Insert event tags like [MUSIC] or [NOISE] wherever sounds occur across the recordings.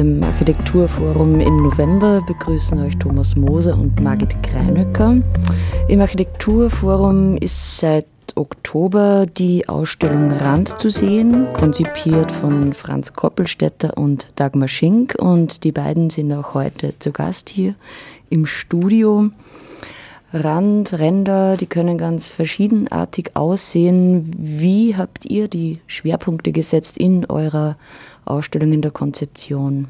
Architekturforum im November begrüßen euch Thomas Moser und Margit Kreinöcker. Im Architekturforum ist seit Oktober die Ausstellung Rand zu sehen, konzipiert von Franz Koppelstädter und Dagmar Schink. Und die beiden sind auch heute zu Gast hier im Studio. Rand, Ränder, die können ganz verschiedenartig aussehen. Wie habt ihr die Schwerpunkte gesetzt in eurer Ausstellung in der Konzeption?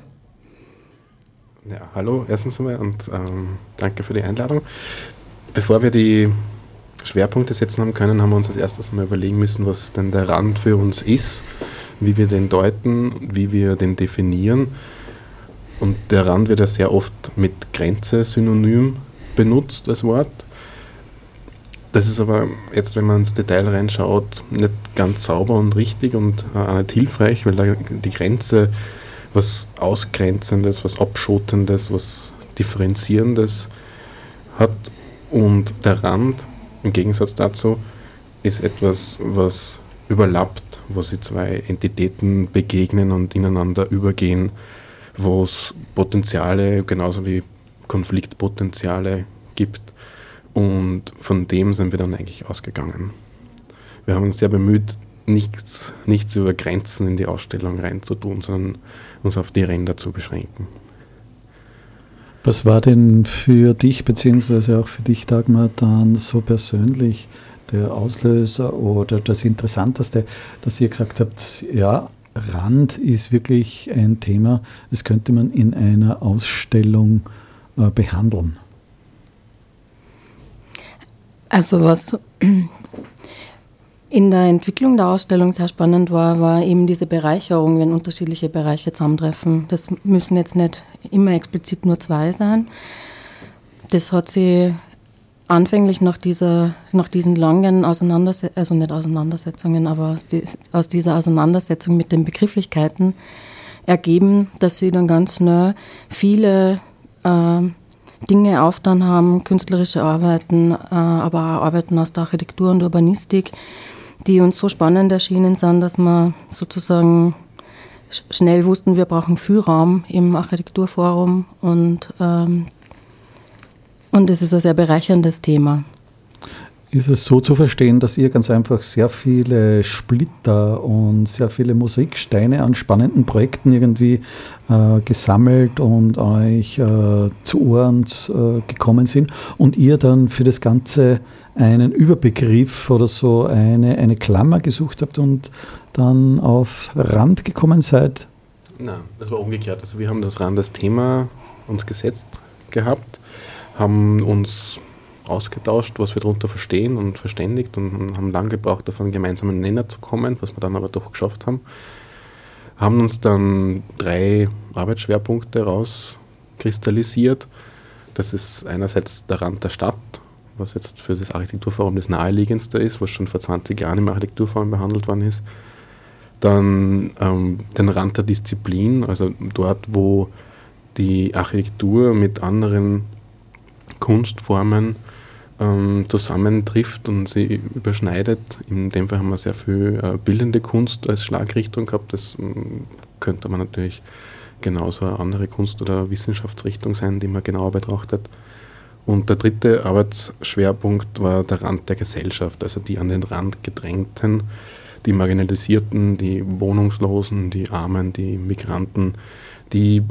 Ja, hallo erstens einmal und ähm, danke für die Einladung. Bevor wir die Schwerpunkte setzen haben können, haben wir uns als erstes mal überlegen müssen, was denn der Rand für uns ist, wie wir den deuten, wie wir den definieren. Und der Rand wird ja sehr oft mit Grenze synonym benutzt als Wort. Das ist aber jetzt, wenn man ins Detail reinschaut, nicht ganz sauber und richtig und äh, auch nicht hilfreich, weil da die Grenze was Ausgrenzendes, was Abschottendes, was Differenzierendes hat. Und der Rand, im Gegensatz dazu, ist etwas, was überlappt, wo sich zwei Entitäten begegnen und ineinander übergehen, wo es Potenziale genauso wie Konfliktpotenziale gibt. Und von dem sind wir dann eigentlich ausgegangen. Wir haben uns sehr bemüht, nichts, nichts über Grenzen in die Ausstellung reinzutun, sondern uns auf die Ränder zu beschränken. Was war denn für dich, beziehungsweise auch für dich, Dagmar, dann so persönlich der Auslöser oder das Interessanteste, dass ihr gesagt habt, ja, Rand ist wirklich ein Thema, das könnte man in einer Ausstellung äh, behandeln? Also was in der Entwicklung der Ausstellung sehr spannend war, war eben diese Bereicherung, wenn unterschiedliche Bereiche zusammentreffen. Das müssen jetzt nicht immer explizit nur zwei sein. Das hat sie anfänglich nach, dieser, nach diesen langen Auseinandersetzungen, also nicht Auseinandersetzungen, aber aus, die, aus, dieser Auseinandersetzung mit den Begrifflichkeiten ergeben, dass sie dann ganz schnell viele äh, Dinge aufgetan haben, künstlerische Arbeiten, äh, aber auch Arbeiten aus der Architektur und Urbanistik, die uns so spannend erschienen sind, dass wir sozusagen schnell wussten, wir brauchen viel Raum im Architekturforum und, ähm, und es ist ein sehr bereicherndes Thema. Ist es so zu verstehen, dass ihr ganz einfach sehr viele Splitter und sehr viele Mosaiksteine an spannenden Projekten irgendwie äh, gesammelt und euch äh, zu Ohren äh, gekommen sind und ihr dann für das Ganze einen Überbegriff oder so eine, eine Klammer gesucht habt und dann auf Rand gekommen seid? Nein, das war umgekehrt. Also wir haben das Rand als Thema uns gesetzt gehabt, haben uns ausgetauscht, was wir darunter verstehen und verständigt und haben lange gebraucht, auf einen gemeinsamen Nenner zu kommen, was wir dann aber doch geschafft haben. Haben uns dann drei Arbeitsschwerpunkte rauskristallisiert. Das ist einerseits der Rand der Stadt, was jetzt für das Architekturforum das naheliegendste ist, was schon vor 20 Jahren im Architekturforum behandelt worden ist. Dann ähm, den Rand der Disziplin, also dort, wo die Architektur mit anderen Kunstformen ähm, zusammentrifft und sie überschneidet. In dem Fall haben wir sehr viel äh, bildende Kunst als Schlagrichtung gehabt. Das ähm, könnte man natürlich genauso eine andere Kunst- oder Wissenschaftsrichtung sein, die man genauer betrachtet. Und der dritte Arbeitsschwerpunkt war der Rand der Gesellschaft, also die an den Rand gedrängten, die Marginalisierten, die Wohnungslosen, die Armen, die Migranten, die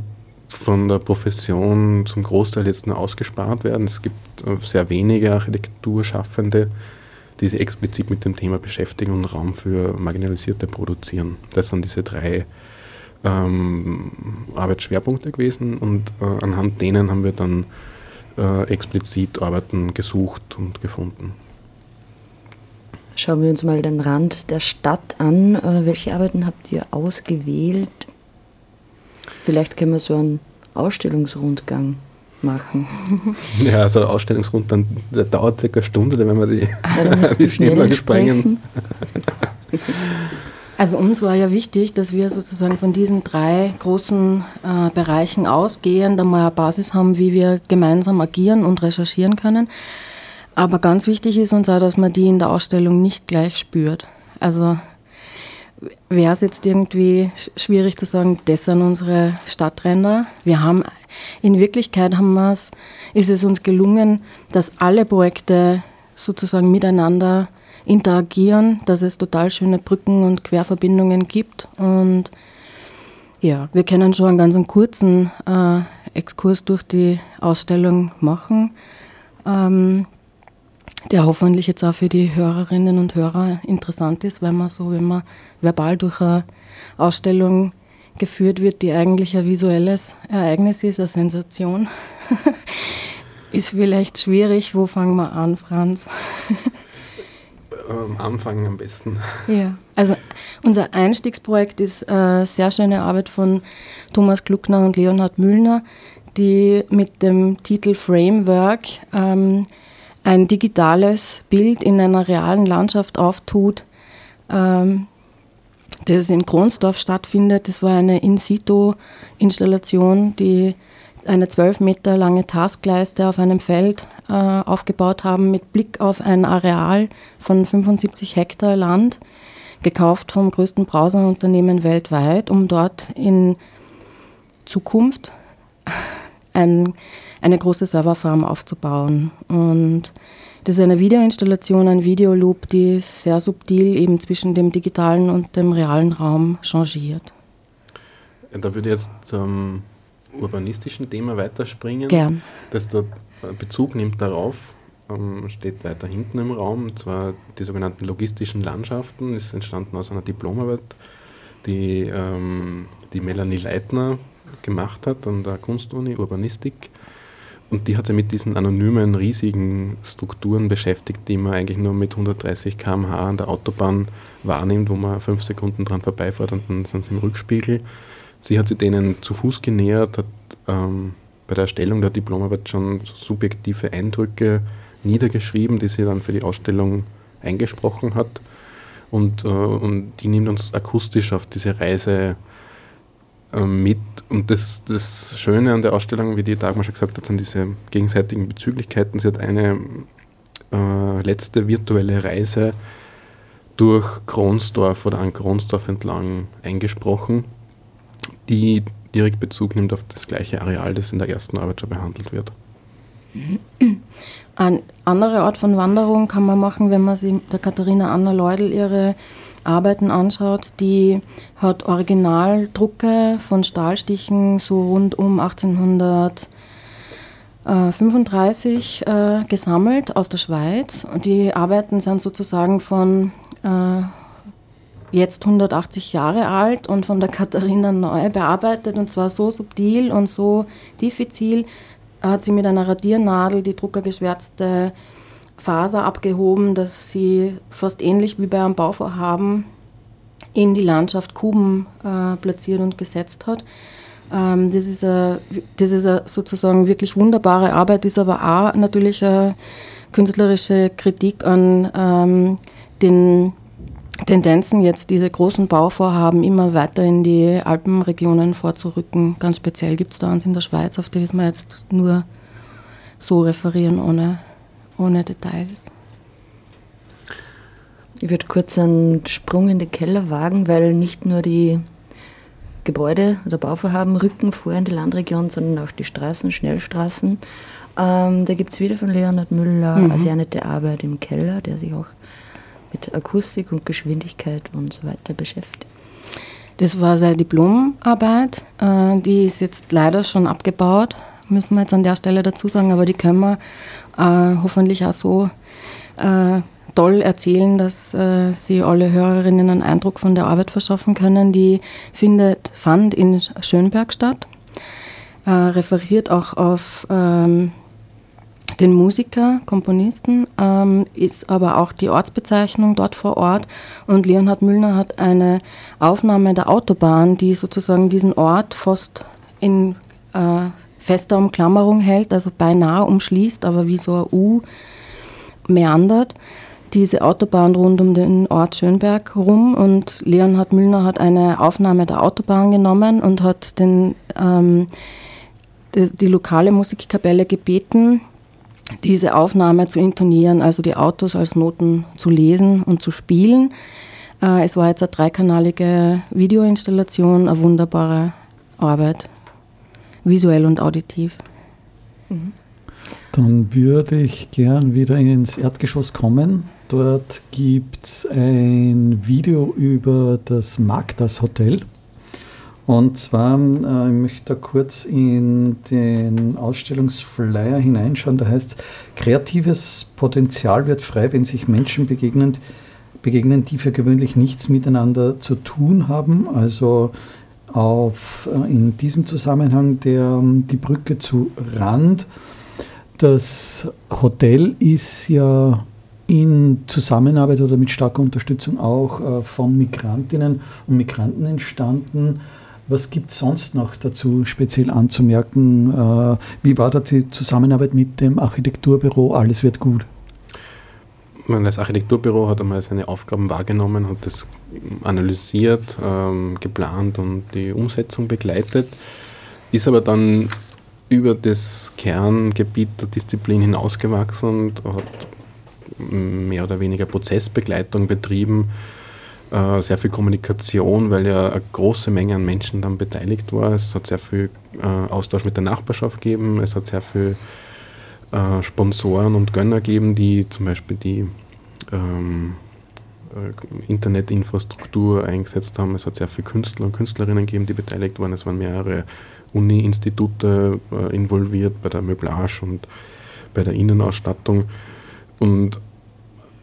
von der Profession zum Großteil jetzt nur ausgespart werden. Es gibt äh, sehr wenige Architekturschaffende, die sich explizit mit dem Thema beschäftigen und Raum für Marginalisierte produzieren. Das sind diese drei ähm, Arbeitsschwerpunkte gewesen und äh, anhand denen haben wir dann äh, explizit Arbeiten gesucht und gefunden. Schauen wir uns mal den Rand der Stadt an. Äh, welche Arbeiten habt ihr ausgewählt? Vielleicht können wir so einen Ausstellungsrundgang machen. [LAUGHS] Ja, also Ausstellungsrundgang, der dauert circa eine Stunde, wenn wir die, ja, [LAUGHS] die Schneller sprengen. [LAUGHS] Also uns war ja wichtig, dass wir sozusagen von diesen drei großen äh, Bereichen ausgehen, da mal eine Basis haben, wie wir gemeinsam agieren und recherchieren können. Aber ganz wichtig ist uns auch, dass man die in der Ausstellung nicht gleich spürt. Also wäre es jetzt irgendwie schwierig zu sagen, das sind unsere Stadtränder. Wir haben, in Wirklichkeit haben wir's, ist es uns gelungen, dass alle Projekte sozusagen miteinander interagieren, dass es total schöne Brücken und Querverbindungen gibt. Und ja, wir können schon einen ganz kurzen äh, Exkurs durch die Ausstellung machen. Ähm, der hoffentlich jetzt auch für die Hörerinnen und Hörer interessant ist, weil man so, wenn man verbal durch eine Ausstellung geführt wird, die eigentlich ein visuelles Ereignis ist, eine Sensation, [LAUGHS] ist vielleicht schwierig. Wo fangen wir an, Franz? Am Anfang am besten. Ja, also unser Einstiegsprojekt ist eine sehr schöne Arbeit von Thomas Gluckner und Leonhard Müllner, die mit dem Titel Framework ähm, ein digitales Bild in einer realen Landschaft auftut, ähm, das in Kronsdorf stattfindet. Das war eine In-Situ-Installation, die eine zwölf Meter lange Taskleiste auf einem Feld äh, aufgebaut haben mit Blick auf ein Areal von 75 Hektar Land, gekauft vom größten Browserunternehmen weltweit, um dort in Zukunft ein eine große Serverfarm aufzubauen. Und das ist eine Videoinstallation, ein Videoloop, die sehr subtil eben zwischen dem digitalen und dem realen Raum changiert. Da würde ich jetzt zum urbanistischen Thema weiterspringen. Gern. Das da Bezug nimmt darauf, ähm, steht weiter hinten im Raum, und zwar die sogenannten logistischen Landschaften, ist entstanden aus einer Diplomarbeit, die ähm, die Melanie Leitner gemacht hat an der Kunstuni Urbanistik und die hat sich mit diesen anonymen, riesigen Strukturen beschäftigt, die man eigentlich nur mit 130 km/h an der Autobahn wahrnimmt, wo man fünf Sekunden dran vorbeifährt und dann sind sie im Rückspiegel. Sie hat sich denen zu Fuß genähert, hat ähm, bei der Erstellung der Diplomarbeit schon subjektive Eindrücke niedergeschrieben, die sie dann für die Ausstellung eingesprochen hat. Und, äh, und die nimmt uns akustisch auf diese Reise mit. Und das, das Schöne an der Ausstellung, wie die Dagmar schon gesagt hat, sind diese gegenseitigen Bezüglichkeiten. Sie hat eine äh, letzte virtuelle Reise durch Kronsdorf oder an Kronsdorf entlang eingesprochen, die direkt Bezug nimmt auf das gleiche Areal, das in der ersten Arbeit schon behandelt wird. Eine andere Art von Wanderung kann man machen, wenn man sich der Katharina Anna Leudel ihre Arbeiten anschaut, die hat Originaldrucke von Stahlstichen so rund um 1835 äh, gesammelt aus der Schweiz. Und die Arbeiten sind sozusagen von äh, jetzt 180 Jahre alt und von der [LAUGHS] Katharina neu bearbeitet und zwar so subtil und so diffizil hat sie mit einer Radiernadel die druckergeschwärzte Faser abgehoben, dass sie fast ähnlich wie bei einem Bauvorhaben in die Landschaft Kuben äh, platziert und gesetzt hat. Ähm, das ist, eine, das ist eine sozusagen wirklich wunderbare Arbeit, ist aber auch natürlich eine künstlerische Kritik an ähm, den Tendenzen, jetzt diese großen Bauvorhaben immer weiter in die Alpenregionen vorzurücken. Ganz speziell gibt es da uns in der Schweiz, auf die wir jetzt nur so referieren, ohne ohne Details. Ich würde kurz einen Sprung in den Keller wagen, weil nicht nur die Gebäude oder Bauvorhaben rücken vor in die Landregion, sondern auch die Straßen, Schnellstraßen. Ähm, da gibt es wieder von Leonhard Müller mhm. eine sehr nette Arbeit im Keller, der sich auch mit Akustik und Geschwindigkeit und so weiter beschäftigt. Das war seine Diplomarbeit. Äh, die ist jetzt leider schon abgebaut, müssen wir jetzt an der Stelle dazu sagen, aber die können wir hoffentlich auch so äh, toll erzählen, dass äh, Sie alle Hörerinnen einen Eindruck von der Arbeit verschaffen können. Die findet, fand in Schönberg statt, äh, referiert auch auf ähm, den Musiker, Komponisten, ähm, ist aber auch die Ortsbezeichnung dort vor Ort. Und Leonhard Müllner hat eine Aufnahme der Autobahn, die sozusagen diesen Ort fast in äh, fester Umklammerung hält, also beinahe umschließt, aber wie so ein U meandert. Diese Autobahn rund um den Ort Schönberg rum und Leonhard Müllner hat eine Aufnahme der Autobahn genommen und hat den, ähm, die, die lokale Musikkapelle gebeten, diese Aufnahme zu intonieren, also die Autos als Noten zu lesen und zu spielen. Äh, es war jetzt eine dreikanalige Videoinstallation, eine wunderbare Arbeit, visuell und auditiv. Mhm. Dann würde ich gern wieder ins Erdgeschoss kommen. Dort gibt es ein Video über das Magdas Hotel. Und zwar, äh, ich möchte da kurz in den Ausstellungsflyer hineinschauen. Da heißt, kreatives Potenzial wird frei, wenn sich Menschen begegnen, begegnen, die für gewöhnlich nichts miteinander zu tun haben. Also auf, äh, in diesem Zusammenhang der, die Brücke zu Rand. Das Hotel ist ja in Zusammenarbeit oder mit starker Unterstützung auch äh, von Migrantinnen und Migranten entstanden. Was gibt es sonst noch dazu speziell anzumerken? Äh, wie war da die Zusammenarbeit mit dem Architekturbüro Alles wird gut? Das Architekturbüro hat einmal seine Aufgaben wahrgenommen, hat das analysiert, ähm, geplant und die Umsetzung begleitet, ist aber dann über das Kerngebiet der Disziplin hinausgewachsen und hat mehr oder weniger Prozessbegleitung betrieben äh, sehr viel Kommunikation, weil ja eine große Menge an Menschen dann beteiligt war. Es hat sehr viel äh, Austausch mit der Nachbarschaft gegeben, es hat sehr viel äh, Sponsoren und Gönner gegeben, die zum Beispiel die ähm, äh, Internetinfrastruktur eingesetzt haben. Es hat sehr viele Künstler und Künstlerinnen gegeben, die beteiligt waren. Es waren mehrere Uni-Institute äh, involviert bei der Möblage und bei der Innenausstattung. Und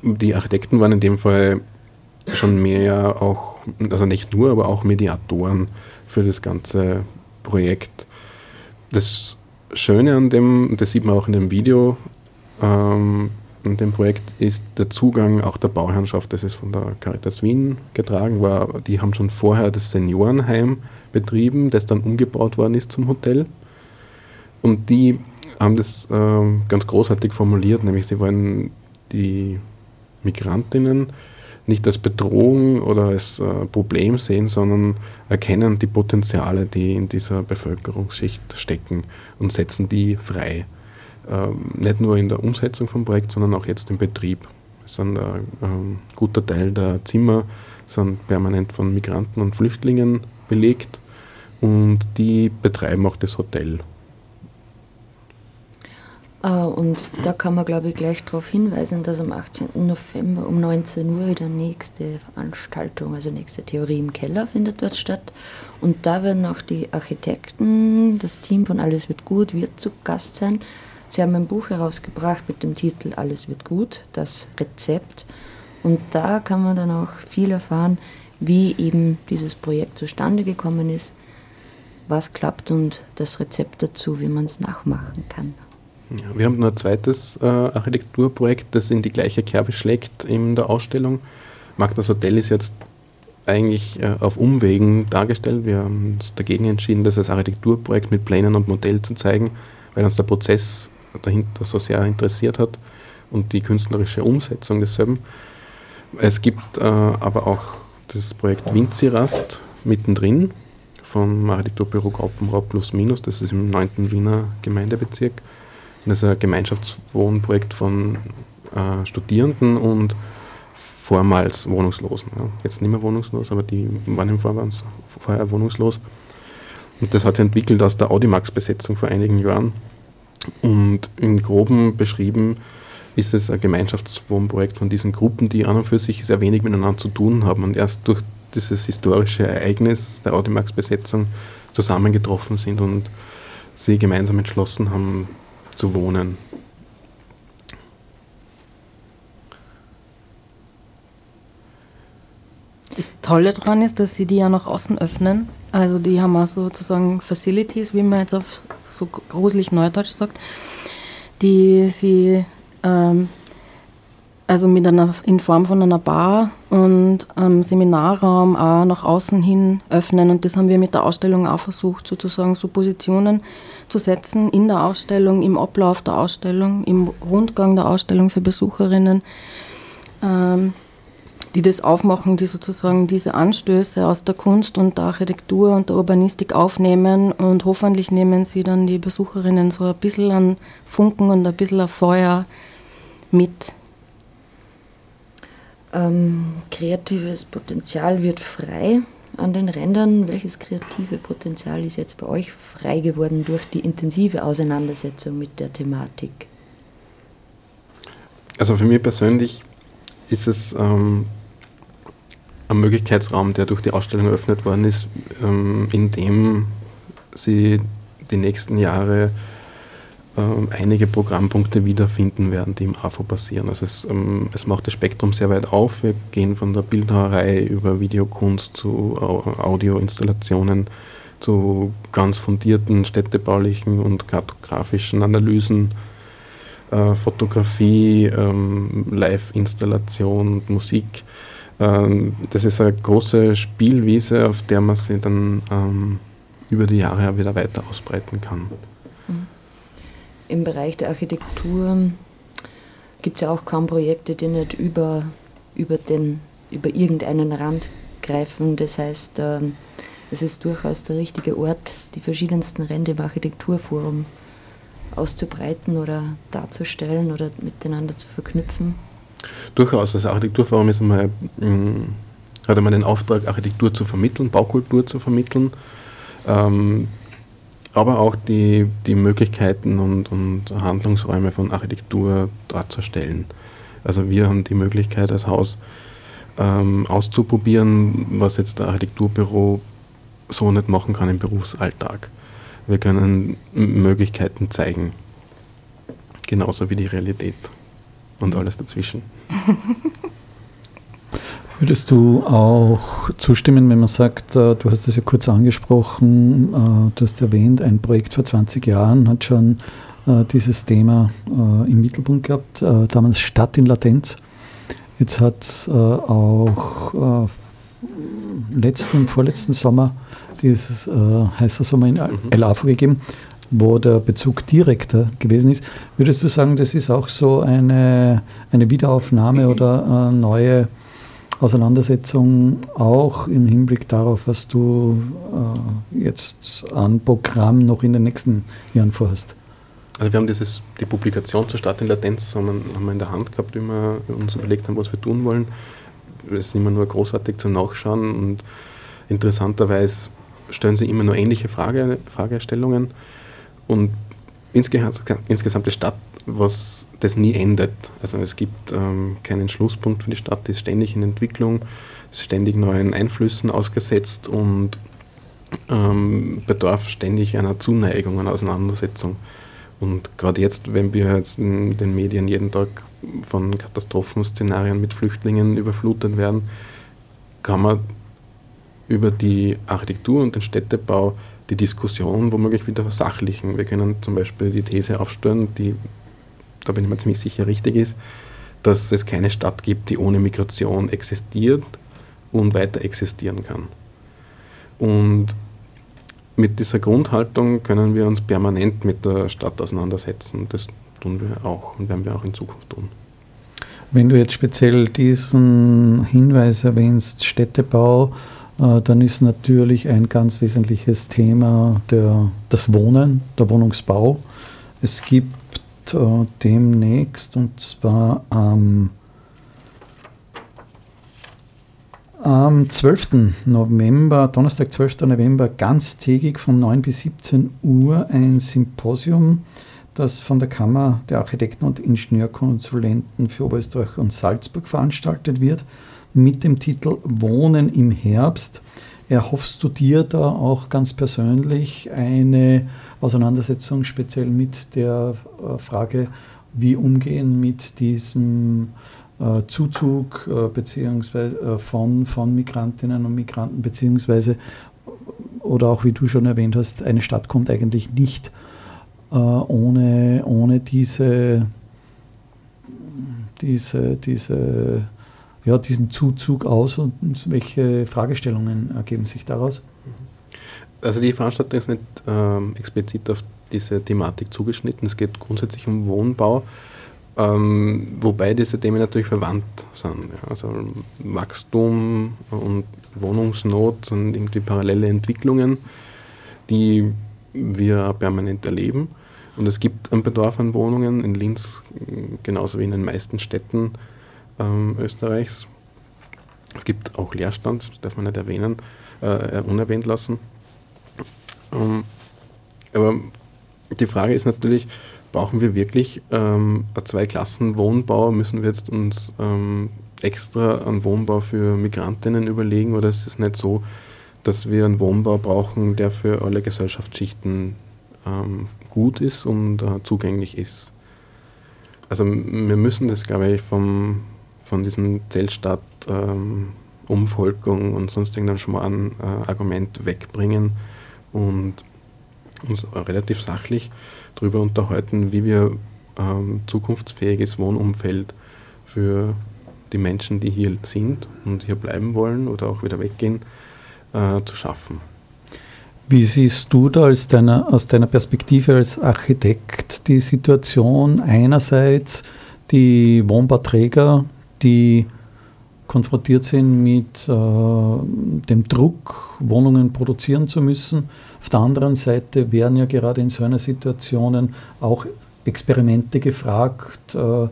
die Architekten waren in dem Fall schon mehr auch, also nicht nur, aber auch Mediatoren für das ganze Projekt. Das Schöne an dem, das sieht man auch in dem Video, ähm, in dem Projekt ist der Zugang auch der Bauherrschaft, das ist von der Caritas Wien getragen war. Die haben schon vorher das Seniorenheim betrieben, das dann umgebaut worden ist zum Hotel. Und die haben das ähm, ganz großartig formuliert, nämlich sie wollen die Migrantinnen nicht als Bedrohung oder als äh, Problem sehen, sondern erkennen die Potenziale, die in dieser Bevölkerungsschicht stecken und setzen die frei. Ähm, nicht nur in der Umsetzung vom Projekt, sondern auch jetzt im Betrieb. Ein ähm, guter Teil der Zimmer sind permanent von Migranten und Flüchtlingen belegt und die betreiben auch das Hotel. Äh, und da kann man, glaube ich, gleich darauf hinweisen, dass am 18. November um 19 Uhr wieder nächste Veranstaltung, also nächste Theorie im Keller findet dort statt. Und da werden auch die Architekten, das Team von Alles wird gut, wird zu Gast sein. Sie haben ein Buch herausgebracht mit dem Titel Alles wird gut, das Rezept. Und da kann man dann auch viel erfahren, wie eben dieses Projekt zustande gekommen ist, was klappt und das Rezept dazu, wie man es nachmachen kann. Ja, wir haben noch ein zweites äh, Architekturprojekt, das in die gleiche Kerbe schlägt in der Ausstellung. Magdas Hotel ist jetzt eigentlich äh, auf Umwegen dargestellt. Wir haben uns dagegen entschieden, das als Architekturprojekt mit Plänen und Modell zu zeigen, weil uns der Prozess dahinter so sehr interessiert hat und die künstlerische Umsetzung desselben. Es gibt äh, aber auch das Projekt Winzirast mittendrin vom Architekturbüro Graupenraub Plus Minus, das ist im 9. Wiener Gemeindebezirk. Das ist ein Gemeinschaftswohnprojekt von äh, Studierenden und vormals Wohnungslosen. Ja. Jetzt nicht mehr wohnungslos, aber die waren im Vorwand vorher wohnungslos. Und das hat sich entwickelt aus der Audimax-Besetzung vor einigen Jahren. Und im Groben beschrieben ist es ein Gemeinschaftswohnprojekt von diesen Gruppen, die an und für sich sehr wenig miteinander zu tun haben und erst durch dieses historische Ereignis der Audimax-Besetzung zusammengetroffen sind und sie gemeinsam entschlossen haben, zu wohnen. Das Tolle daran ist, dass sie die ja nach außen öffnen. Also die haben auch sozusagen Facilities, wie man jetzt auf so gruselig Neudeutsch sagt. die sie ähm, also mit einer, in Form von einer Bar und einem Seminarraum auch nach außen hin öffnen. Und das haben wir mit der Ausstellung auch versucht, sozusagen so Positionen zu setzen in der Ausstellung, im Ablauf der Ausstellung, im Rundgang der Ausstellung für Besucherinnen, ähm, die das aufmachen, die sozusagen diese Anstöße aus der Kunst und der Architektur und der Urbanistik aufnehmen und hoffentlich nehmen sie dann die Besucherinnen so ein bisschen an Funken und ein bisschen ein Feuer mit ähm, kreatives Potenzial wird frei an den Rändern. Welches kreative Potenzial ist jetzt bei euch frei geworden durch die intensive Auseinandersetzung mit der Thematik? Also für mich persönlich ist es ähm, ein Möglichkeitsraum, der durch die Ausstellung eröffnet worden ist, ähm, in dem sie die nächsten Jahre ähm, einige Programmpunkte wiederfinden werden, die im AFO passieren. Also es, ähm, es, macht das Spektrum sehr weit auf. Wir gehen von der Bildhauerei über Videokunst zu Audioinstallationen, zu ganz fundierten städtebaulichen und kartografischen Analysen, äh, Fotografie, ähm, Live-Installation, Musik. Ähm, das ist eine große Spielwiese, auf der man sich dann ähm, über die Jahre wieder weiter ausbreiten kann. Im Bereich der Architektur gibt es ja auch kaum Projekte, die nicht über, über, den, über irgendeinen Rand greifen. Das heißt, ähm, es ist durchaus der richtige Ort, die verschiedensten Ränder im Architekturforum auszubreiten oder darzustellen oder miteinander zu verknüpfen. Durchaus. Das Architekturforum ist einmal, mm, hat einmal den Auftrag, Architektur zu vermitteln, Baukultur zu vermitteln. Ähm, aber auch die, die Möglichkeiten und, und Handlungsräume von Architektur darzustellen. Also wir haben die Möglichkeit als Haus ähm, auszuprobieren, was jetzt der Architekturbüro so nicht machen kann im Berufsalltag. Wir können Möglichkeiten zeigen, genauso wie die Realität und alles dazwischen. [LAUGHS] Würdest du auch zustimmen, wenn man sagt, äh, du hast es ja kurz angesprochen, äh, du hast erwähnt, ein Projekt vor 20 Jahren hat schon äh, dieses Thema im Mittelpunkt gehabt, damals Stadt in Latenz. Jetzt hat es auch letzten, vorletzten Sommer dieses heißer Sommer in El Afo gegeben, wo der Bezug direkter gewesen ist. Würdest du sagen, das ist auch so eine, eine Wiederaufnahme oder neue Auseinandersetzung auch im Hinblick darauf, was du äh, jetzt an Programm noch in den nächsten Jahren vorhast? Also wir haben dieses, die Publikation zur Stadt in Latenz haben wir, haben wir in der Hand gehabt, wie wir uns überlegt haben, was wir tun wollen. Es ist immer nur großartig zum Nachschauen und interessanterweise stellen sie immer nur ähnliche Frage, Fragestellungen und insgesamt, insgesamt die Stadt was das nie endet. Also es gibt ähm, keinen Schlusspunkt für die Stadt, die ist ständig in Entwicklung, ist ständig neuen Einflüssen ausgesetzt und ähm, bedarf ständig einer Zuneigung, einer Auseinandersetzung. Und gerade jetzt, wenn wir jetzt in den Medien jeden Tag von Katastrophenszenarien mit Flüchtlingen überflutet werden, kann man über die Architektur und den Städtebau die Diskussion womöglich wieder versachlichen. Wir können zum Beispiel die These aufstellen, die da bin ich mir ziemlich sicher richtig ist, dass es keine Stadt gibt, die ohne Migration existiert und weiter existieren kann. Und mit dieser Grundhaltung können wir uns permanent mit der Stadt auseinandersetzen. Das tun wir auch und werden wir auch in Zukunft tun. Wenn du jetzt speziell diesen Hinweis erwähnst, Städtebau, äh, dann ist natürlich ein ganz wesentliches Thema der, das Wohnen, der Wohnungsbau. Es gibt äh, demnächst und zwar am, am 12. November, Donnerstag, 12. November, ganztägig von 9 bis 17 Uhr ein Symposium, das von der Kammer der Architekten und Ingenieurkonsulenten für Oberösterreich und Salzburg veranstaltet wird, mit dem Titel Wohnen im Herbst. Erhoffst du dir da auch ganz persönlich eine Auseinandersetzung speziell mit der äh, Frage, wie umgehen mit diesem äh, Zuzug äh, beziehungsweise von, von Migrantinnen und Migranten, beziehungsweise oder auch wie du schon erwähnt hast, eine Stadt kommt eigentlich nicht ohne, ohne diese, diese, diese, ja, diesen Zuzug aus und welche Fragestellungen ergeben sich daraus? Also die Veranstaltung ist nicht ähm, explizit auf diese Thematik zugeschnitten. Es geht grundsätzlich um Wohnbau, ähm, wobei diese Themen natürlich verwandt sind. Ja. Also Wachstum und Wohnungsnot sind irgendwie parallele Entwicklungen, die wir permanent erleben. Und es gibt einen Bedarf an Wohnungen in Linz, genauso wie in den meisten Städten ähm, Österreichs. Es gibt auch Leerstand, das darf man nicht erwähnen, äh, unerwähnt lassen. Ähm, aber die Frage ist natürlich, brauchen wir wirklich ähm, Zwei-Klassen-Wohnbau? Müssen wir jetzt uns ähm, extra einen Wohnbau für Migrantinnen überlegen oder ist es nicht so, dass wir einen Wohnbau brauchen, der für alle Gesellschaftsschichten ähm, gut ist und äh, zugänglich ist? Also wir müssen das, glaube ich, vom, von diesem Zeltstadt ähm, Umvolkung und sonstigen Schmarrn äh, Argument wegbringen und uns relativ sachlich darüber unterhalten, wie wir ähm, zukunftsfähiges Wohnumfeld für die Menschen, die hier sind und hier bleiben wollen oder auch wieder weggehen, äh, zu schaffen. Wie siehst du da deiner, aus deiner Perspektive als Architekt die Situation einerseits die Wohnbauträger, die konfrontiert sind mit äh, dem Druck, Wohnungen produzieren zu müssen. Auf der anderen Seite werden ja gerade in so einer Situation auch Experimente gefragt. Äh,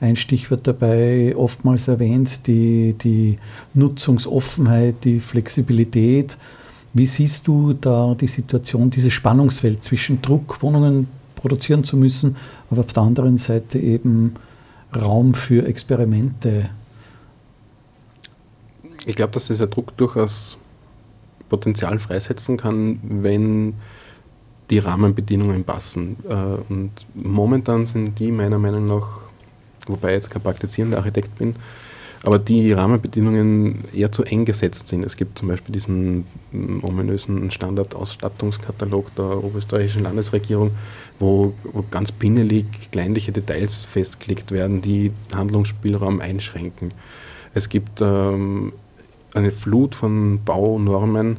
ein Stichwort dabei oftmals erwähnt, die, die Nutzungsoffenheit, die Flexibilität. Wie siehst du da die Situation, dieses Spannungsfeld zwischen Druck, Wohnungen produzieren zu müssen, aber auf der anderen Seite eben Raum für Experimente ich glaube, dass dieser Druck durchaus Potenzial freisetzen kann, wenn die Rahmenbedingungen passen. Äh, und momentan sind die meiner Meinung nach, wobei ich jetzt kein praktizierender Architekt bin, aber die Rahmenbedingungen eher zu eng gesetzt sind. Es gibt zum Beispiel diesen mm, ominösen Standardausstattungskatalog der oberösterreichischen Landesregierung, wo, wo ganz pinnelig kleinliche Details festgelegt werden, die Handlungsspielraum einschränken. Es gibt ähm, eine Flut von Baunormen,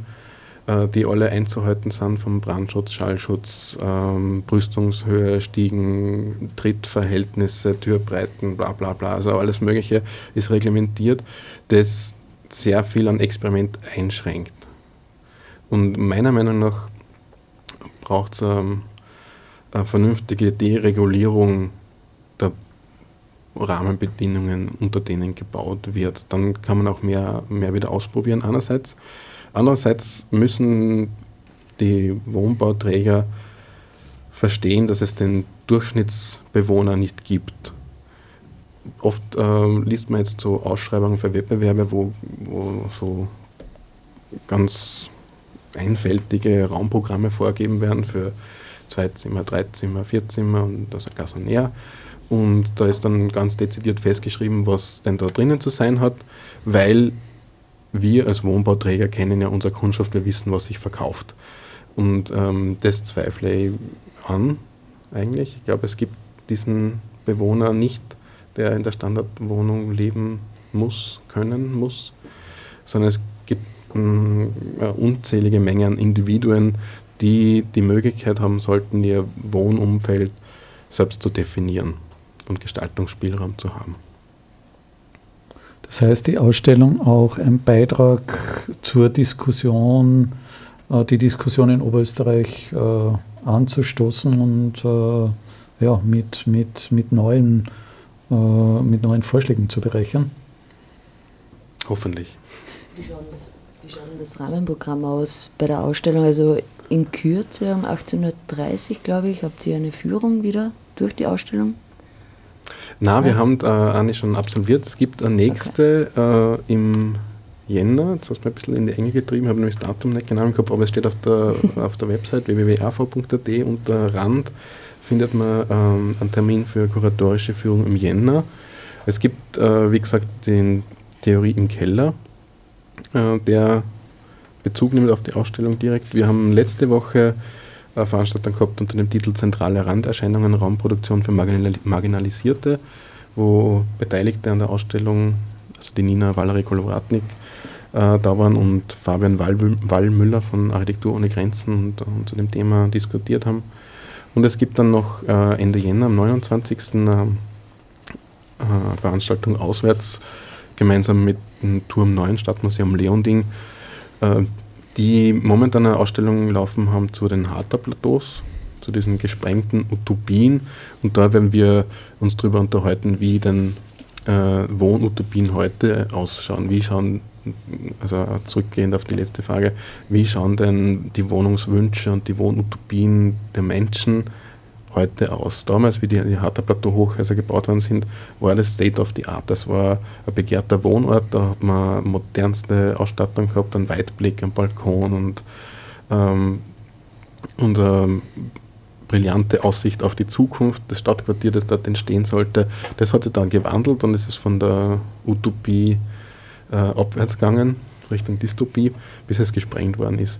die alle einzuhalten sind, vom Brandschutz, Schallschutz, ähm, Brüstungshöhe, Stiegen, Trittverhältnisse, Türbreiten, bla bla bla. Also alles Mögliche ist reglementiert, das sehr viel an Experiment einschränkt. Und meiner Meinung nach braucht es ähm, eine vernünftige Deregulierung Rahmenbedingungen, unter denen gebaut wird. Dann kann man auch mehr, mehr wieder ausprobieren einerseits. Andererseits müssen die Wohnbauträger verstehen, dass es den Durchschnittsbewohner nicht gibt. Oft äh, liest man jetzt so Ausschreibungen für Wettbewerbe, wo, wo so ganz einfältige Raumprogramme vorgegeben werden für zwei Zimmer, drei Zimmer, vier Zimmer und das Gasonär. Und da ist dann ganz dezidiert festgeschrieben, was denn da drinnen zu sein hat, weil wir als Wohnbauträger kennen ja unsere Kundschaft, wir wissen, was sich verkauft. Und ähm, das zweifle ich an, eigentlich. Ich glaube, es gibt diesen Bewohner nicht, der in der Standardwohnung leben muss, können muss, sondern es gibt mh, eine unzählige Menge an Individuen, die die Möglichkeit haben sollten, ihr Wohnumfeld selbst zu definieren und Gestaltungsspielraum zu haben. Das heißt, die Ausstellung auch ein Beitrag zur Diskussion, äh, die Diskussion in Oberösterreich äh, anzustoßen und äh, ja, mit, mit, mit, neuen, mit neuen Vorschlägen zu bereichern. Hoffentlich. Wie schaut, das, wie schaut das Rahmenprogramm aus bei der Ausstellung? Also in Kürze um 18.30 Uhr, glaube ich, habt ihr eine Führung wieder durch die Ausstellung? Na, wir haben äh, eine schon absolviert. Es gibt eine nächste okay. äh, im Jänner. Jetzt hast du mir ein bisschen in die Enge getrieben, habe nämlich das Datum nicht genau im Kopf, aber es steht auf der, [LAUGHS] auf der Website www.av.at unter Rand findet man ähm, einen Termin für kuratorische Führung im Jänner. Es gibt, äh, wie gesagt, den Theorie im Keller, äh, der Bezug nimmt auf die Ausstellung direkt. Wir haben letzte Woche Veranstaltung gehabt unter dem Titel Zentrale Randerscheinungen Raumproduktion für Marginalisierte, wo Beteiligte an der Ausstellung, also die Nina Valerie Kolowratnik, äh, da waren und Fabian Wallmüller von Architektur ohne Grenzen und, und, zu dem Thema diskutiert haben. Und es gibt dann noch äh, Ende Jänner, am 29. Eine äh, Veranstaltung auswärts, gemeinsam mit dem Turm 9 Stadtmuseum Leonding, äh, die momentan eine Ausstellung laufen haben zu den Harter-Plateaus, zu diesen gesprengten Utopien. Und da werden wir uns darüber unterhalten, wie denn äh, Wohnutopien heute ausschauen. Wie schauen also zurückgehend auf die letzte Frage, wie schauen denn die Wohnungswünsche und die Wohnutopien der Menschen heute aus? Damals, wie die, die Harter-Plateau-Hochhäuser gebaut worden sind, war das State of the Art. Das war ein begehrter Wohnort, da hat man modernste Ausstattung gehabt, einen Weitblick, einen Balkon und, ähm, und ähm, brillante Aussicht auf die Zukunft, das Stadtquartier, das dort entstehen sollte. Das hat sich dann gewandelt und es ist von der Utopie äh, abwärts gegangen, Richtung Dystopie, bis es gesprengt worden ist.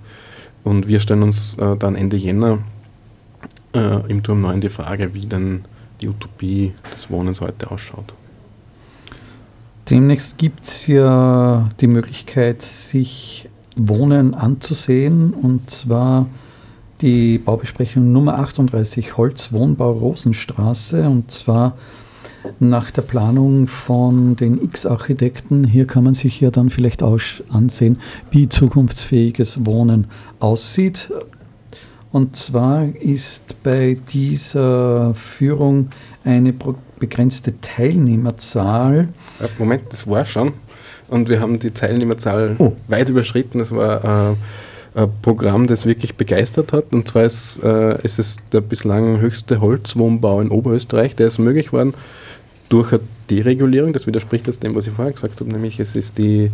Und wir stellen uns äh, dann Ende Jänner äh, im Turm 9 die Frage, wie denn die Utopie des Wohnens heute ausschaut. Demnächst gibt es ja die Möglichkeit, sich Wohnen anzusehen, und zwar die Baubesprechung Nummer 38 Holzwohnbau Rosenstraße, und zwar nach der Planung von den X-Architekten. Hier kann man sich ja dann vielleicht auch ansehen, wie zukunftsfähiges Wohnen aussieht. Und zwar ist bei dieser Führung eine begrenzte Teilnehmerzahl. Moment, das war schon. Und wir haben die Teilnehmerzahl oh. weit überschritten. Das war äh, ein Programm, das wirklich begeistert hat. Und zwar ist, äh, ist es der bislang höchste Holzwohnbau in Oberösterreich. Der ist möglich worden durch eine Deregulierung, das widerspricht jetzt dem, was ich vorher gesagt habe, nämlich es ist die,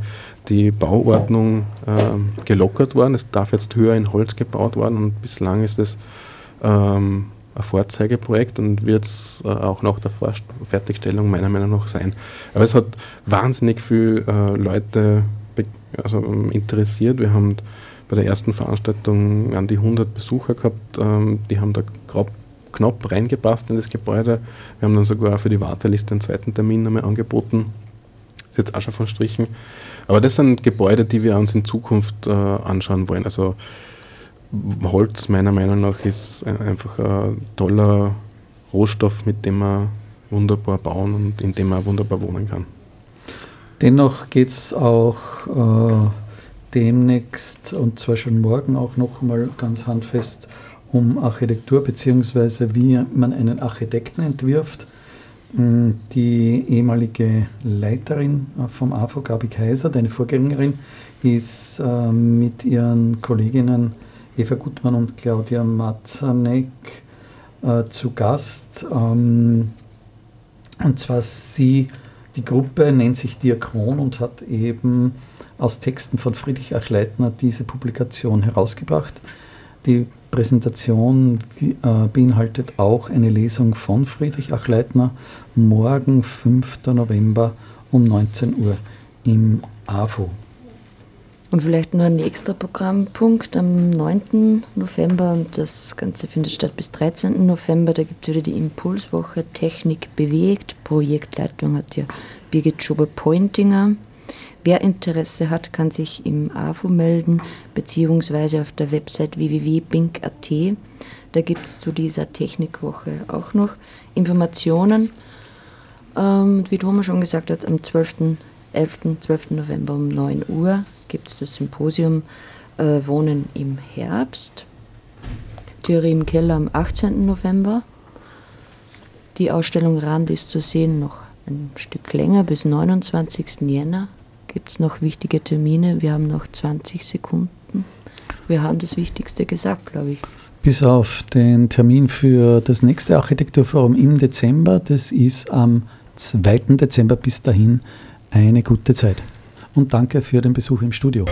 die Bauordnung ähm, gelockert worden, es darf jetzt höher in Holz gebaut werden und bislang ist es ähm, ein Vorzeigeprojekt und wird es äh, auch nach der Fertigstellung meiner Meinung nach sein. Aber es hat wahnsinnig viele äh, Leute also, ähm, interessiert. Wir haben bei der ersten Veranstaltung an die 100 Besucher gehabt, ähm, die haben da grob knapp reingepasst in das Gebäude. Wir haben dann sogar für die Warteliste einen zweiten Termin nochmal angeboten. Ist jetzt auch schon von Strichen. Aber das sind Gebäude, die wir uns in Zukunft äh, anschauen wollen. Also Holz meiner Meinung nach ist einfach ein toller Rohstoff, mit dem man wunderbar bauen und in dem man wunderbar wohnen kann. Dennoch geht es auch äh, demnächst und zwar schon morgen auch noch mal ganz handfest um Architektur bzw. wie man einen Architekten entwirft. Mm, die ehemalige Leiterin vom AFO, Gabi Kaiser, deine Vorgängerin, ist äh, mit ihren Kolleginnen Eva Gutmann und Claudia Matzanek äh, zu Gast. Ähm, und zwar sie, die Gruppe nennt sich Diakron und hat eben aus Texten von Friedrich Achleitner diese Publikation herausgebracht. Die Präsentation äh, beinhaltet auch eine Lesung von Friedrich Achleitner morgen, 5. November um 19 Uhr im AFO. Und vielleicht noch ein nächster Programmpunkt am 9. November und das Ganze findet statt bis 13. November. Da gibt es wieder die Impulswoche Technik bewegt. Projektleitung hat ja Birgit Schober-Pointinger. Wer Interesse hat, kann sich im AFO melden, beziehungsweise auf der Website www.bink.at. Da gibt es zu dieser Technikwoche auch noch Informationen. Ähm, wie Thomas schon gesagt hat, am 12. 11. 12. November um 9 Uhr gibt es das Symposium äh, Wohnen im Herbst. Theorie im Keller am 18. November. Die Ausstellung Rand ist zu sehen noch ein Stück länger bis 29. Jänner Gibt es noch wichtige Termine? Wir haben noch 20 Sekunden. Wir haben das Wichtigste gesagt, glaube ich. Bis auf den Termin für das nächste Architekturforum im Dezember. Das ist am 2. Dezember. Bis dahin eine gute Zeit. Und danke für den Besuch im Studio.